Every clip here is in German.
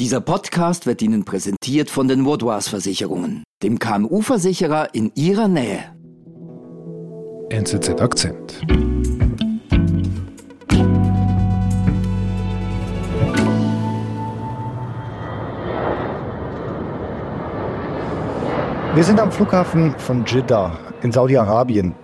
Dieser Podcast wird Ihnen präsentiert von den Woodwars Versicherungen, dem KMU-Versicherer in Ihrer Nähe. NZZ Akzent. Wir sind am Flughafen von Jeddah in Saudi-Arabien.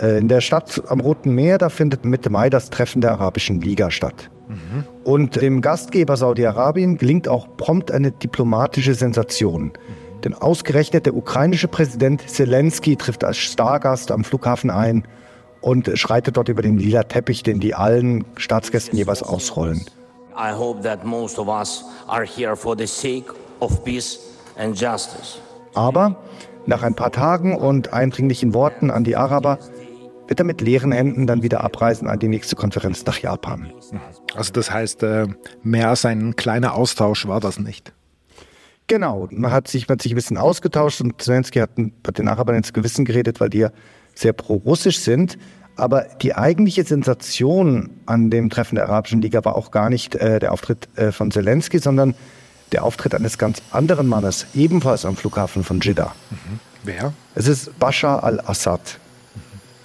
Äh, in der Stadt am Roten Meer, da findet Mitte Mai das Treffen der Arabischen Liga statt. Mhm. Und dem Gastgeber Saudi-Arabien gelingt auch prompt eine diplomatische Sensation. Denn ausgerechnet der ukrainische Präsident Zelensky trifft als Stargast am Flughafen ein und schreitet dort über den lila Teppich, den die allen Staatsgästen jeweils ausrollen. I hope that most of us are here for the sake of peace and justice. Aber nach ein paar Tagen und eindringlichen Worten an die Araber wird er mit leeren Händen dann wieder abreisen an die nächste Konferenz nach Japan. Also das heißt, äh, mehr als ein kleiner Austausch war das nicht. Genau, man hat sich, man hat sich ein bisschen ausgetauscht und Zelensky hat den Arabern ins Gewissen geredet, weil die ja sehr pro-russisch sind. Aber die eigentliche Sensation an dem Treffen der Arabischen Liga war auch gar nicht äh, der Auftritt äh, von Zelensky, sondern der Auftritt eines ganz anderen Mannes, ebenfalls am Flughafen von Jeddah. Mhm. Wer? Es ist Bashar al-Assad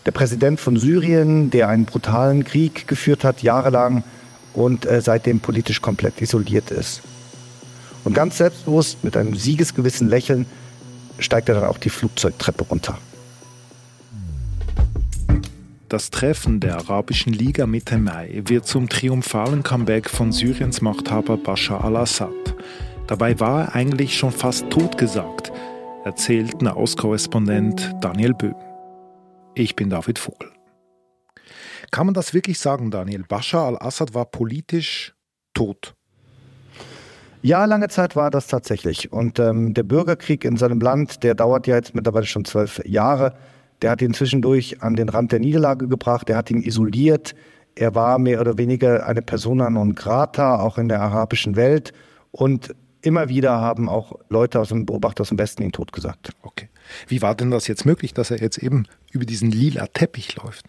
der Präsident von Syrien, der einen brutalen Krieg geführt hat, jahrelang und äh, seitdem politisch komplett isoliert ist. Und ganz selbstbewusst, mit einem siegesgewissen Lächeln, steigt er dann auch die Flugzeugtreppe runter. Das Treffen der Arabischen Liga Mitte Mai wird zum triumphalen Comeback von Syriens Machthaber Bashar al-Assad. Dabei war er eigentlich schon fast totgesagt, erzählt Nahostkorrespondent Daniel Böhm. Ich bin David Vogel. Kann man das wirklich sagen, Daniel? Bashar al-Assad war politisch tot. Ja, lange Zeit war das tatsächlich. Und ähm, der Bürgerkrieg in seinem Land, der dauert ja jetzt mittlerweile schon zwölf Jahre. Der hat ihn zwischendurch an den Rand der Niederlage gebracht, der hat ihn isoliert. Er war mehr oder weniger eine Persona non grata, auch in der arabischen Welt. Und immer wieder haben auch Leute aus dem Beobachter aus dem Westen ihn tot gesagt. Okay. Wie war denn das jetzt möglich, dass er jetzt eben über diesen lila Teppich läuft?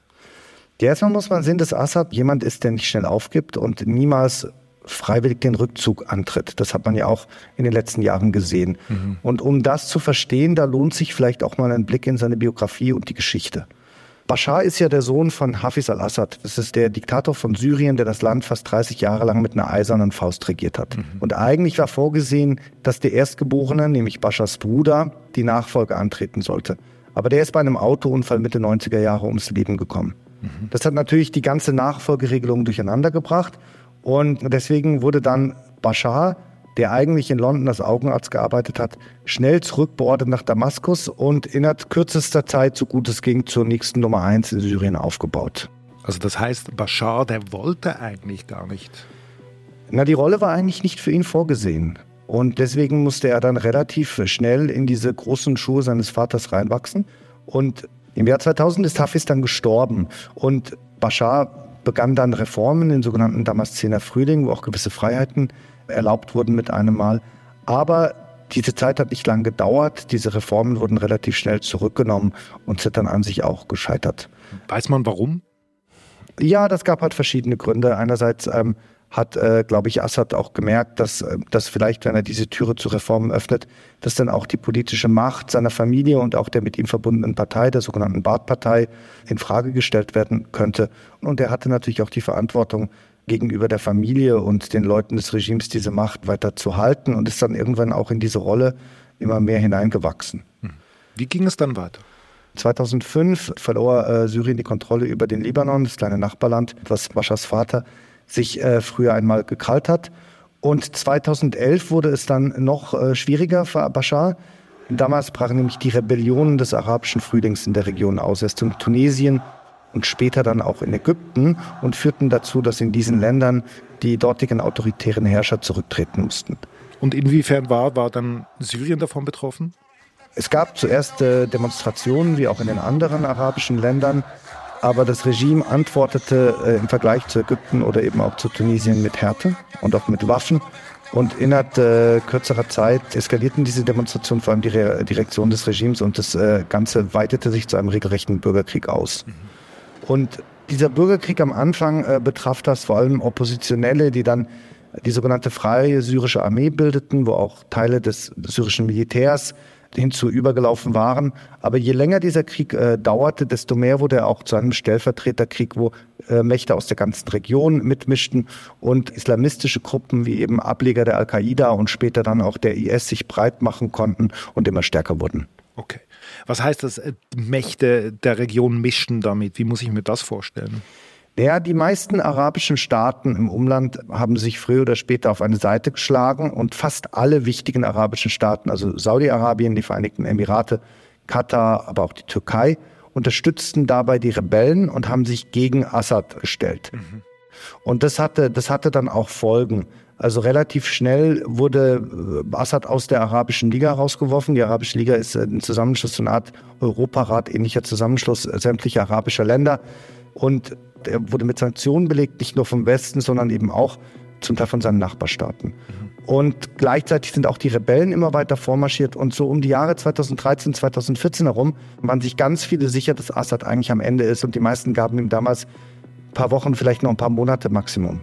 Ja, erstmal muss man sehen, dass Assad jemand ist, der nicht schnell aufgibt und niemals freiwillig den Rückzug antritt. Das hat man ja auch in den letzten Jahren gesehen. Mhm. Und um das zu verstehen, da lohnt sich vielleicht auch mal ein Blick in seine Biografie und die Geschichte. Bashar ist ja der Sohn von Hafiz al-Assad. Das ist der Diktator von Syrien, der das Land fast 30 Jahre lang mit einer eisernen Faust regiert hat. Mhm. Und eigentlich war vorgesehen, dass der Erstgeborene, nämlich Bashars Bruder, die Nachfolge antreten sollte. Aber der ist bei einem Autounfall Mitte 90er Jahre ums Leben gekommen. Mhm. Das hat natürlich die ganze Nachfolgeregelung durcheinander gebracht. Und deswegen wurde dann Bashar der eigentlich in London als Augenarzt gearbeitet hat, schnell zurückbeordert nach Damaskus und innerhalb kürzester Zeit, so gut es ging, zur nächsten Nummer eins in Syrien aufgebaut. Also das heißt, Bashar, der wollte eigentlich gar nicht. Na, die Rolle war eigentlich nicht für ihn vorgesehen. Und deswegen musste er dann relativ schnell in diese großen Schuhe seines Vaters reinwachsen. Und im Jahr 2000 ist Hafiz dann gestorben. Und Bashar begann dann Reformen, den sogenannten Damaszener Frühling, wo auch gewisse Freiheiten erlaubt wurden mit einem Mal. Aber diese Zeit hat nicht lang gedauert. Diese Reformen wurden relativ schnell zurückgenommen und sind dann an sich auch gescheitert. Weiß man warum? Ja, das gab halt verschiedene Gründe. Einerseits ähm, hat, äh, glaube ich, Assad auch gemerkt, dass, äh, dass vielleicht, wenn er diese Türe zu Reformen öffnet, dass dann auch die politische Macht seiner Familie und auch der mit ihm verbundenen Partei, der sogenannten Baath-Partei, in Frage gestellt werden könnte. Und er hatte natürlich auch die Verantwortung, gegenüber der Familie und den Leuten des Regimes diese Macht weiter zu halten und ist dann irgendwann auch in diese Rolle immer mehr hineingewachsen. Hm. Wie ging es dann weiter? 2005 verlor äh, Syrien die Kontrolle über den Libanon, das kleine Nachbarland, was Baschars Vater sich äh, früher einmal gekrallt hat. Und 2011 wurde es dann noch äh, schwieriger für Bashar. Damals brachen nämlich die Rebellionen des arabischen Frühlings in der Region aus. Erst in Tunesien und später dann auch in Ägypten und führten dazu, dass in diesen Ländern die dortigen autoritären Herrscher zurücktreten mussten. Und inwiefern war, war dann Syrien davon betroffen? Es gab zuerst äh, Demonstrationen, wie auch in den anderen arabischen Ländern, aber das Regime antwortete äh, im Vergleich zu Ägypten oder eben auch zu Tunesien mit Härte und auch mit Waffen. Und innerhalb äh, kürzerer Zeit eskalierten diese Demonstrationen, vor allem die Re Direktion des Regimes, und das äh, Ganze weitete sich zu einem regelrechten Bürgerkrieg aus. Mhm. Und dieser Bürgerkrieg am Anfang äh, betraf das vor allem Oppositionelle, die dann die sogenannte Freie Syrische Armee bildeten, wo auch Teile des syrischen Militärs hinzu übergelaufen waren. Aber je länger dieser Krieg äh, dauerte, desto mehr wurde er auch zu einem Stellvertreterkrieg, wo äh, Mächte aus der ganzen Region mitmischten und islamistische Gruppen wie eben Ableger der Al-Qaida und später dann auch der IS sich breit machen konnten und immer stärker wurden. Okay. Was heißt das, äh, Mächte der Region mischten damit? Wie muss ich mir das vorstellen? Ja, die meisten arabischen Staaten im Umland haben sich früher oder später auf eine Seite geschlagen und fast alle wichtigen arabischen Staaten, also Saudi-Arabien, die Vereinigten Emirate, Katar, aber auch die Türkei, unterstützten dabei die Rebellen und haben sich gegen Assad gestellt. Mhm. Und das hatte, das hatte dann auch Folgen. Also relativ schnell wurde äh, Assad aus der Arabischen Liga rausgeworfen. Die Arabische Liga ist ein Zusammenschluss, so eine Art Europarat, ähnlicher Zusammenschluss sämtlicher arabischer Länder. Und er wurde mit Sanktionen belegt, nicht nur vom Westen, sondern eben auch zum Teil von seinen Nachbarstaaten. Mhm. Und gleichzeitig sind auch die Rebellen immer weiter vormarschiert. Und so um die Jahre 2013, 2014 herum waren sich ganz viele sicher, dass Assad eigentlich am Ende ist. Und die meisten gaben ihm damals ein paar Wochen, vielleicht noch ein paar Monate Maximum.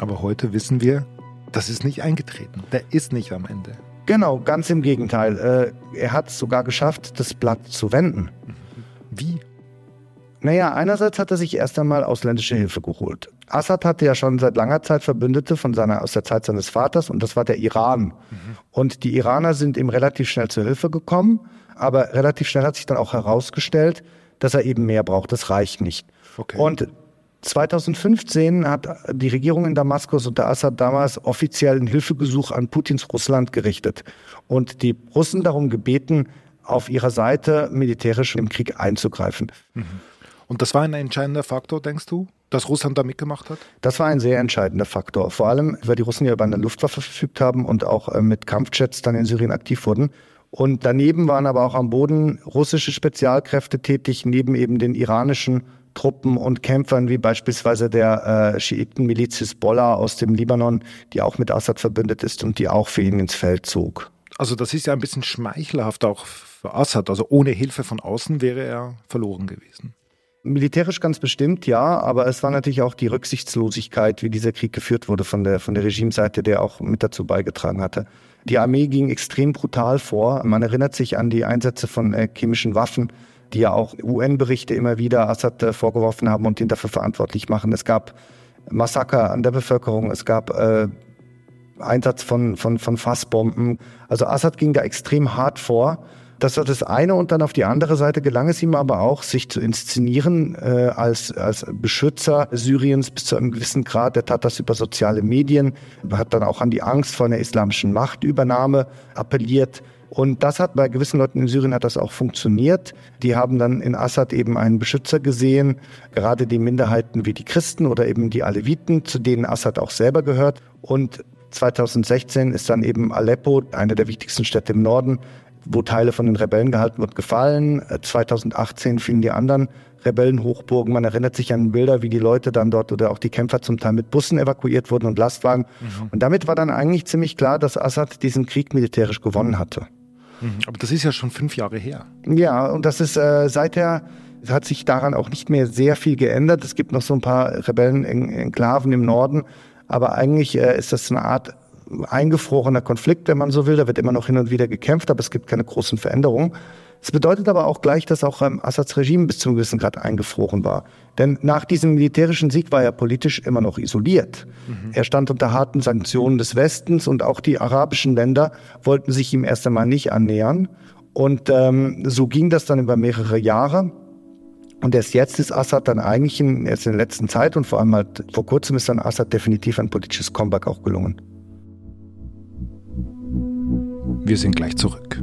Aber heute wissen wir, das ist nicht eingetreten. Der ist nicht am Ende. Genau, ganz im Gegenteil. Äh, er hat es sogar geschafft, das Blatt zu wenden. Wie? Naja, einerseits hat er sich erst einmal ausländische Hilfe geholt. Assad hatte ja schon seit langer Zeit Verbündete von seiner, aus der Zeit seines Vaters und das war der Iran. Mhm. Und die Iraner sind ihm relativ schnell zur Hilfe gekommen, aber relativ schnell hat sich dann auch herausgestellt, dass er eben mehr braucht. Das reicht nicht. Okay. Und 2015 hat die Regierung in Damaskus unter Assad damals offiziell einen Hilfegesuch an Putins Russland gerichtet und die Russen darum gebeten, auf ihrer Seite militärisch im Krieg einzugreifen. Mhm. Und das war ein entscheidender Faktor, denkst du, dass Russland da mitgemacht hat? Das war ein sehr entscheidender Faktor. Vor allem, weil die Russen ja über eine Luftwaffe verfügt haben und auch äh, mit Kampfjets dann in Syrien aktiv wurden. Und daneben waren aber auch am Boden russische Spezialkräfte tätig, neben eben den iranischen Truppen und Kämpfern wie beispielsweise der äh, Schiiten-Miliz Hezbollah aus dem Libanon, die auch mit Assad verbündet ist und die auch für ihn ins Feld zog. Also das ist ja ein bisschen schmeichelhaft auch für Assad. Also ohne Hilfe von außen wäre er verloren gewesen. Militärisch ganz bestimmt, ja, aber es war natürlich auch die Rücksichtslosigkeit, wie dieser Krieg geführt wurde von der, von der Regimeseite, der auch mit dazu beigetragen hatte. Die Armee ging extrem brutal vor. Man erinnert sich an die Einsätze von äh, chemischen Waffen, die ja auch UN-Berichte immer wieder Assad äh, vorgeworfen haben und ihn dafür verantwortlich machen. Es gab Massaker an der Bevölkerung, es gab äh, Einsatz von, von, von Fassbomben. Also Assad ging da extrem hart vor. Das war das eine und dann auf die andere Seite gelang es ihm aber auch, sich zu inszenieren äh, als, als Beschützer Syriens bis zu einem gewissen Grad. Er tat das über soziale Medien, hat dann auch an die Angst vor einer islamischen Machtübernahme appelliert. Und das hat bei gewissen Leuten in Syrien hat das auch funktioniert. Die haben dann in Assad eben einen Beschützer gesehen, gerade die Minderheiten wie die Christen oder eben die Aleviten, zu denen Assad auch selber gehört. Und 2016 ist dann eben Aleppo, eine der wichtigsten Städte im Norden, wo Teile von den Rebellen gehalten wird, gefallen. 2018 äh, fielen die anderen Rebellenhochburgen. Man erinnert sich an Bilder, wie die Leute dann dort oder auch die Kämpfer zum Teil mit Bussen evakuiert wurden und Lastwagen. Mhm. Und damit war dann eigentlich ziemlich klar, dass Assad diesen Krieg militärisch gewonnen hatte. Mhm. Aber das ist ja schon fünf Jahre her. Ja, und das ist äh, seither hat sich daran auch nicht mehr sehr viel geändert. Es gibt noch so ein paar Rebellen-Enklaven im Norden, aber eigentlich äh, ist das eine Art eingefrorener Konflikt, wenn man so will. Da wird immer noch hin und wieder gekämpft, aber es gibt keine großen Veränderungen. Es bedeutet aber auch gleich, dass auch ähm, Assads Regime bis zu einem gewissen Grad eingefroren war. Denn nach diesem militärischen Sieg war er politisch immer noch isoliert. Mhm. Er stand unter harten Sanktionen des Westens und auch die arabischen Länder wollten sich ihm erst einmal nicht annähern. Und ähm, so ging das dann über mehrere Jahre. Und erst jetzt ist Assad dann eigentlich in, erst in der letzten Zeit und vor allem halt vor kurzem ist dann Assad definitiv ein politisches Comeback auch gelungen. Wir sind gleich zurück.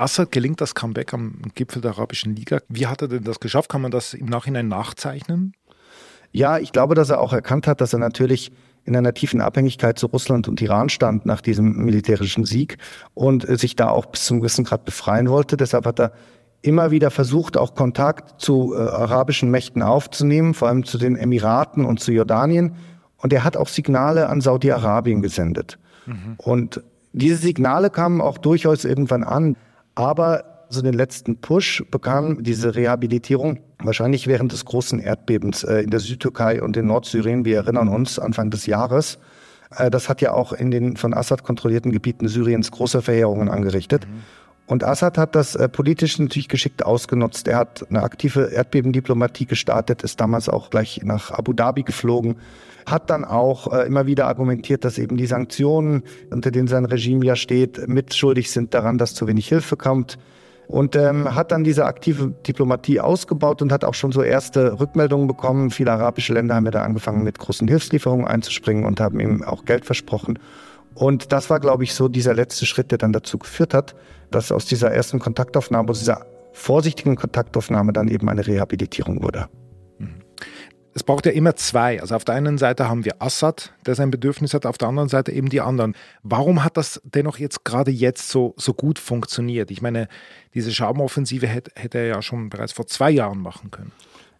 Assad gelingt das Comeback am Gipfel der Arabischen Liga. Wie hat er denn das geschafft? Kann man das im Nachhinein nachzeichnen? Ja, ich glaube, dass er auch erkannt hat, dass er natürlich in einer tiefen Abhängigkeit zu Russland und Iran stand nach diesem militärischen Sieg und sich da auch bis zum gewissen Grad befreien wollte. Deshalb hat er immer wieder versucht, auch Kontakt zu äh, arabischen Mächten aufzunehmen, vor allem zu den Emiraten und zu Jordanien. Und er hat auch Signale an Saudi-Arabien gesendet. Mhm. Und diese Signale kamen auch durchaus irgendwann an. Aber so den letzten Push bekam diese Rehabilitierung wahrscheinlich während des großen Erdbebens äh, in der Südtürkei und in Nordsyrien. Wir erinnern uns Anfang des Jahres. Äh, das hat ja auch in den von Assad kontrollierten Gebieten Syriens große Verheerungen angerichtet. Mhm. Und Assad hat das äh, politisch natürlich geschickt ausgenutzt. Er hat eine aktive Erdbebendiplomatie gestartet, ist damals auch gleich nach Abu Dhabi geflogen, hat dann auch äh, immer wieder argumentiert, dass eben die Sanktionen, unter denen sein Regime ja steht, mitschuldig sind daran, dass zu wenig Hilfe kommt. Und ähm, hat dann diese aktive Diplomatie ausgebaut und hat auch schon so erste Rückmeldungen bekommen. Viele arabische Länder haben ja da angefangen, mit großen Hilfslieferungen einzuspringen und haben ihm auch Geld versprochen. Und das war, glaube ich, so dieser letzte Schritt, der dann dazu geführt hat, dass aus dieser ersten Kontaktaufnahme, aus dieser vorsichtigen Kontaktaufnahme dann eben eine Rehabilitierung wurde. Mhm. Es braucht ja immer zwei. Also auf der einen Seite haben wir Assad, der sein Bedürfnis hat, auf der anderen Seite eben die anderen. Warum hat das dennoch jetzt gerade jetzt so, so gut funktioniert? Ich meine, diese Schamoffensive hätte, hätte er ja schon bereits vor zwei Jahren machen können.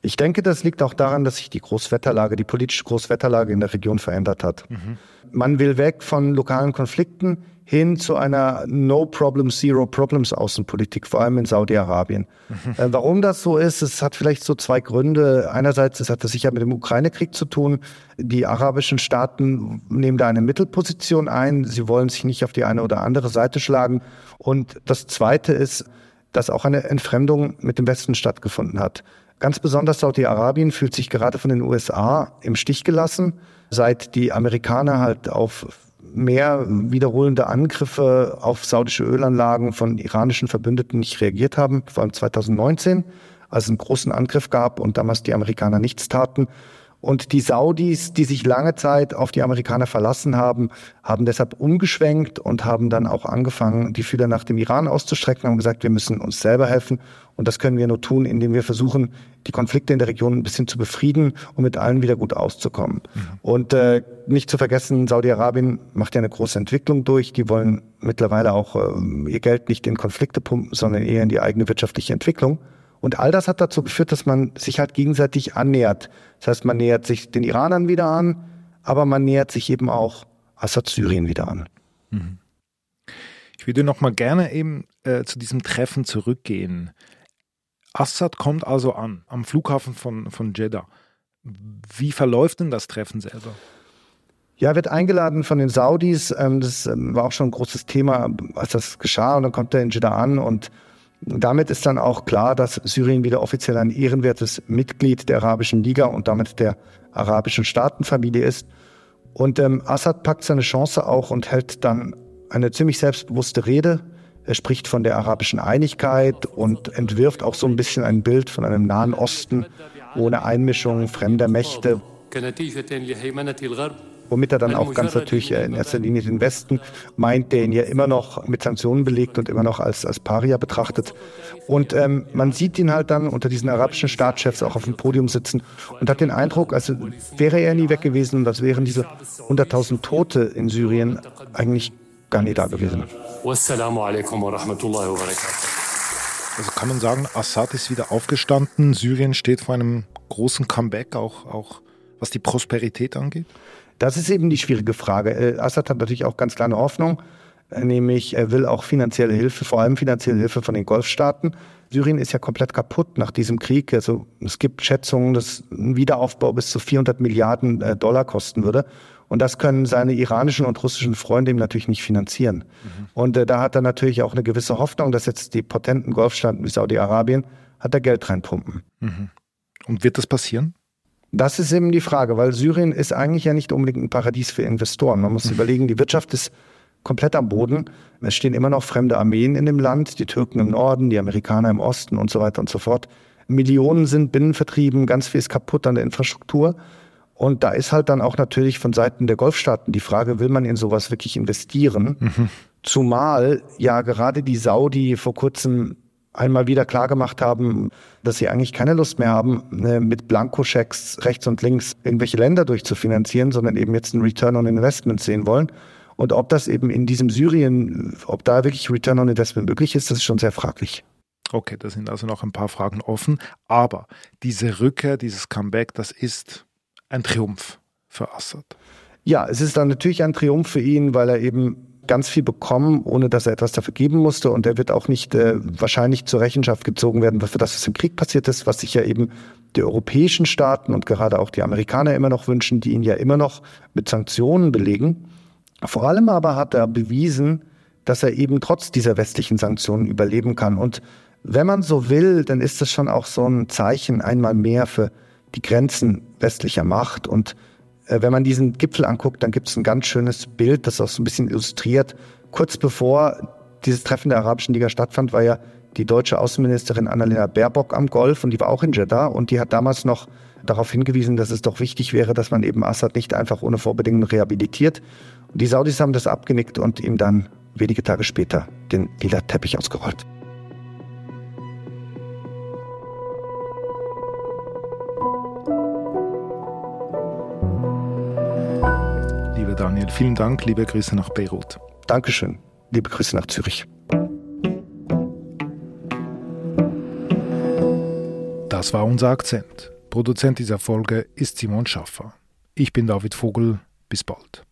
Ich denke, das liegt auch daran, dass sich die Großwetterlage, die politische Großwetterlage in der Region verändert hat. Mhm. Man will weg von lokalen Konflikten hin zu einer No Problem, Zero Problems Außenpolitik, vor allem in Saudi-Arabien. Mhm. Äh, warum das so ist, es hat vielleicht so zwei Gründe. Einerseits, es hat das sicher mit dem Ukraine-Krieg zu tun. Die arabischen Staaten nehmen da eine Mittelposition ein. Sie wollen sich nicht auf die eine oder andere Seite schlagen. Und das Zweite ist, dass auch eine Entfremdung mit dem Westen stattgefunden hat. Ganz besonders Saudi-Arabien fühlt sich gerade von den USA im Stich gelassen, seit die Amerikaner halt auf mehr wiederholende Angriffe auf saudische Ölanlagen von iranischen Verbündeten nicht reagiert haben, vor allem 2019, als es einen großen Angriff gab und damals die Amerikaner nichts taten. Und die Saudis, die sich lange Zeit auf die Amerikaner verlassen haben, haben deshalb umgeschwenkt und haben dann auch angefangen, die Fühler nach dem Iran auszustrecken, haben gesagt, wir müssen uns selber helfen. Und das können wir nur tun, indem wir versuchen, die Konflikte in der Region ein bisschen zu befrieden und mit allen wieder gut auszukommen. Mhm. Und äh, nicht zu vergessen, Saudi-Arabien macht ja eine große Entwicklung durch. Die wollen mittlerweile auch äh, ihr Geld nicht in Konflikte pumpen, sondern eher in die eigene wirtschaftliche Entwicklung. Und all das hat dazu geführt, dass man sich halt gegenseitig annähert. Das heißt, man nähert sich den Iranern wieder an, aber man nähert sich eben auch Assad Syrien wieder an. Mhm. Ich würde noch mal gerne eben äh, zu diesem Treffen zurückgehen. Assad kommt also an am Flughafen von, von Jeddah. Wie verläuft denn das Treffen selber? Ja, wird eingeladen von den Saudis. Ähm, das ähm, war auch schon ein großes Thema, als das geschah. Und dann kommt er in Jeddah an und damit ist dann auch klar, dass Syrien wieder offiziell ein ehrenwertes Mitglied der Arabischen Liga und damit der arabischen Staatenfamilie ist. Und ähm, Assad packt seine Chance auch und hält dann eine ziemlich selbstbewusste Rede. Er spricht von der arabischen Einigkeit und entwirft auch so ein bisschen ein Bild von einem Nahen Osten ohne Einmischung fremder Mächte womit er dann auch ganz natürlich in erster Linie den Westen meint, der ihn ja immer noch mit Sanktionen belegt und immer noch als, als Paria betrachtet. Und ähm, man sieht ihn halt dann unter diesen arabischen Staatschefs auch auf dem Podium sitzen und hat den Eindruck, als wäre er nie weg gewesen und als wären diese 100.000 Tote in Syrien eigentlich gar nie da gewesen. Also kann man sagen, Assad ist wieder aufgestanden, Syrien steht vor einem großen Comeback, auch, auch was die Prosperität angeht? Das ist eben die schwierige Frage. Äh, Assad hat natürlich auch ganz kleine Hoffnung, äh, nämlich er will auch finanzielle Hilfe, vor allem finanzielle Hilfe von den Golfstaaten. Syrien ist ja komplett kaputt nach diesem Krieg. Also es gibt Schätzungen, dass ein Wiederaufbau bis zu 400 Milliarden äh, Dollar kosten würde. Und das können seine iranischen und russischen Freunde ihm natürlich nicht finanzieren. Mhm. Und äh, da hat er natürlich auch eine gewisse Hoffnung, dass jetzt die potenten Golfstaaten wie Saudi-Arabien hat er Geld reinpumpen. Mhm. Und wird das passieren? Das ist eben die Frage, weil Syrien ist eigentlich ja nicht unbedingt ein Paradies für Investoren. Man muss mhm. überlegen, die Wirtschaft ist komplett am Boden. Es stehen immer noch fremde Armeen in dem Land, die Türken im Norden, die Amerikaner im Osten und so weiter und so fort. Millionen sind binnenvertrieben, ganz viel ist kaputt an der Infrastruktur. Und da ist halt dann auch natürlich von Seiten der Golfstaaten die Frage, will man in sowas wirklich investieren? Mhm. Zumal ja gerade die Saudi vor kurzem einmal wieder klargemacht haben, dass sie eigentlich keine Lust mehr haben, ne, mit Blankoschecks rechts und links irgendwelche Länder durchzufinanzieren, sondern eben jetzt einen Return on Investment sehen wollen. Und ob das eben in diesem Syrien, ob da wirklich Return on Investment möglich ist, das ist schon sehr fraglich. Okay, da sind also noch ein paar Fragen offen. Aber diese Rückkehr, dieses Comeback, das ist ein Triumph für Assad. Ja, es ist dann natürlich ein Triumph für ihn, weil er eben ganz viel bekommen, ohne dass er etwas dafür geben musste. Und er wird auch nicht äh, wahrscheinlich zur Rechenschaft gezogen werden für das, was im Krieg passiert ist, was sich ja eben die europäischen Staaten und gerade auch die Amerikaner immer noch wünschen, die ihn ja immer noch mit Sanktionen belegen. Vor allem aber hat er bewiesen, dass er eben trotz dieser westlichen Sanktionen überleben kann. Und wenn man so will, dann ist das schon auch so ein Zeichen einmal mehr für die Grenzen westlicher Macht und wenn man diesen Gipfel anguckt, dann gibt es ein ganz schönes Bild, das auch so ein bisschen illustriert. Kurz bevor dieses Treffen der Arabischen Liga stattfand, war ja die deutsche Außenministerin Annalena Baerbock am Golf und die war auch in Jeddah und die hat damals noch darauf hingewiesen, dass es doch wichtig wäre, dass man eben Assad nicht einfach ohne Vorbedingungen rehabilitiert. Und die Saudis haben das abgenickt und ihm dann wenige Tage später den lila Teppich ausgerollt. Daniel. Vielen Dank, liebe Grüße nach Beirut. Dankeschön, liebe Grüße nach Zürich. Das war unser Akzent. Produzent dieser Folge ist Simon Schaffer. Ich bin David Vogel. Bis bald.